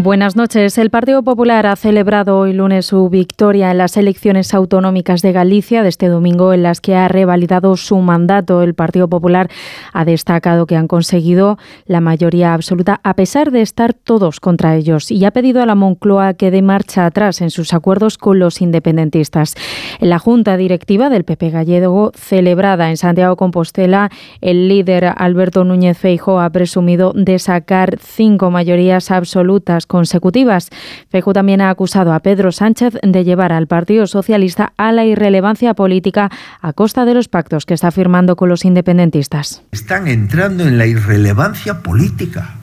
Buenas noches. El Partido Popular ha celebrado hoy lunes su victoria en las elecciones autonómicas de Galicia de este domingo en las que ha revalidado su mandato. El Partido Popular ha destacado que han conseguido la mayoría absoluta a pesar de estar todos contra ellos y ha pedido a la Moncloa que dé marcha atrás en sus acuerdos con los independentistas. En la Junta Directiva del PP Gallego, celebrada en Santiago Compostela, el líder Alberto Núñez Feijo ha presumido de sacar cinco mayorías absolutas consecutivas. Feijó también ha acusado a Pedro Sánchez de llevar al Partido Socialista a la irrelevancia política a costa de los pactos que está firmando con los independentistas. Están entrando en la irrelevancia política,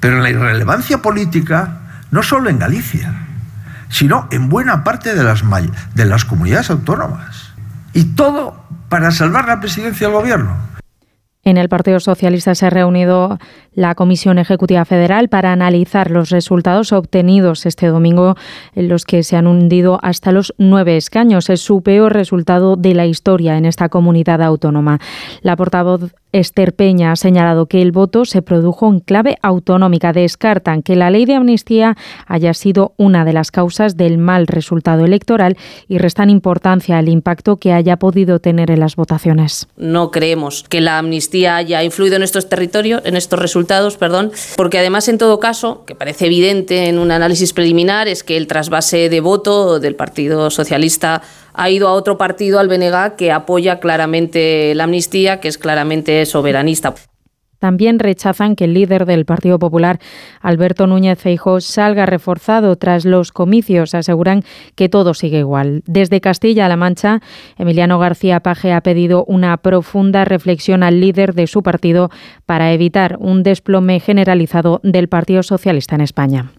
pero en la irrelevancia política no solo en Galicia, sino en buena parte de las, de las comunidades autónomas. Y todo para salvar la presidencia del gobierno. En el Partido Socialista se ha reunido la Comisión Ejecutiva Federal para analizar los resultados obtenidos este domingo, en los que se han hundido hasta los nueve escaños. Es su peor resultado de la historia en esta comunidad autónoma. La portavoz Esther Peña ha señalado que el voto se produjo en clave autonómica. Descartan que la ley de amnistía haya sido una de las causas del mal resultado electoral y restan importancia al impacto que haya podido tener en las votaciones. No creemos que la amnistía haya influido en estos territorios, en estos resultados, perdón, porque además en todo caso, que parece evidente en un análisis preliminar, es que el trasvase de voto del Partido Socialista ha ido a otro partido, al BNG, que apoya claramente la amnistía, que es claramente soberanista. También rechazan que el líder del Partido Popular, Alberto Núñez Feijóo, salga reforzado tras los comicios. Aseguran que todo sigue igual. Desde Castilla-La Mancha, Emiliano García Paje ha pedido una profunda reflexión al líder de su partido para evitar un desplome generalizado del Partido Socialista en España.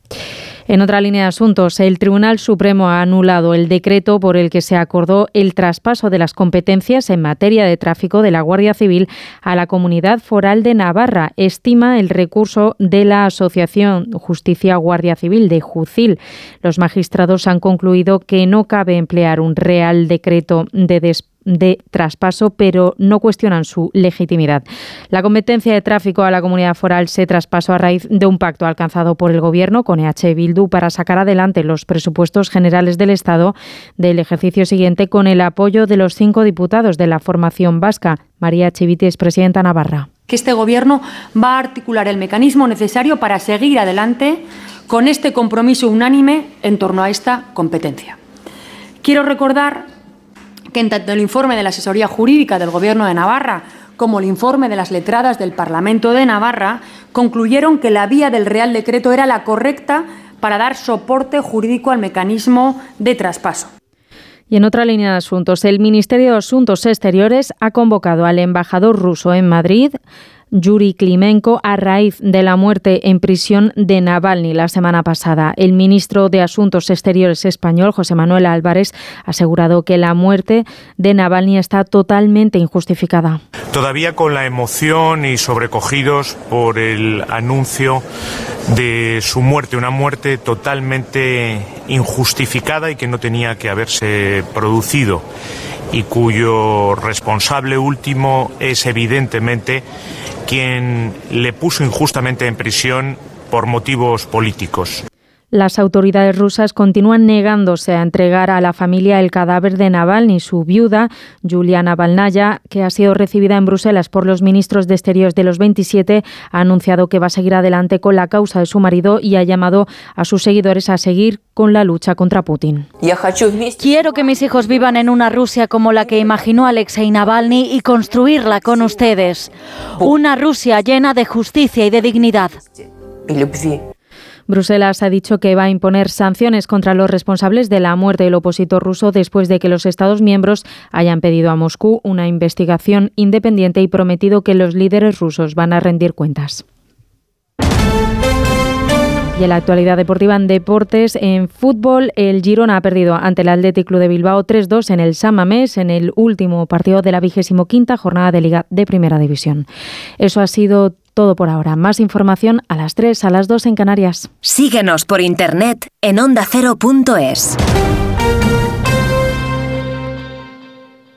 En otra línea de asuntos, el Tribunal Supremo ha anulado el decreto por el que se acordó el traspaso de las competencias en materia de tráfico de la Guardia Civil a la Comunidad Foral de Navarra. Estima el recurso de la Asociación Justicia Guardia Civil de Jucil. Los magistrados han concluido que no cabe emplear un real decreto de despacho de traspaso, pero no cuestionan su legitimidad. La competencia de tráfico a la comunidad foral se traspasó a raíz de un pacto alcanzado por el Gobierno con EH Bildu para sacar adelante los presupuestos generales del Estado del ejercicio siguiente con el apoyo de los cinco diputados de la formación vasca. María Chivitis, presidenta Navarra. Que este Gobierno va a articular el mecanismo necesario para seguir adelante con este compromiso unánime en torno a esta competencia. Quiero recordar que tanto el informe de la asesoría jurídica del Gobierno de Navarra como el informe de las letradas del Parlamento de Navarra concluyeron que la vía del Real Decreto era la correcta para dar soporte jurídico al mecanismo de traspaso. Y en otra línea de asuntos, el Ministerio de Asuntos Exteriores ha convocado al embajador ruso en Madrid Yuri Klimenko a raíz de la muerte en prisión de Navalny la semana pasada. El ministro de Asuntos Exteriores español, José Manuel Álvarez, ha asegurado que la muerte de Navalny está totalmente injustificada. Todavía con la emoción y sobrecogidos por el anuncio de su muerte, una muerte totalmente injustificada y que no tenía que haberse producido y cuyo responsable último es evidentemente quien le puso injustamente en prisión por motivos políticos. Las autoridades rusas continúan negándose a entregar a la familia el cadáver de Navalny. Su viuda, Julia Navalnaya, que ha sido recibida en Bruselas por los ministros de Exteriores de los 27, ha anunciado que va a seguir adelante con la causa de su marido y ha llamado a sus seguidores a seguir con la lucha contra Putin. Quiero que mis hijos vivan en una Rusia como la que imaginó Alexei Navalny y construirla con ustedes. Una Rusia llena de justicia y de dignidad. Bruselas ha dicho que va a imponer sanciones contra los responsables de la muerte del opositor ruso después de que los Estados miembros hayan pedido a Moscú una investigación independiente y prometido que los líderes rusos van a rendir cuentas. Y en la actualidad deportiva en deportes, en fútbol, el Girona ha perdido ante el Athletic Club de Bilbao 3-2 en el San Mamés en el último partido de la vigésimo quinta jornada de Liga de Primera División. Eso ha sido todo por ahora. Más información a las 3, a las 2 en Canarias. Síguenos por internet en ondacero.es.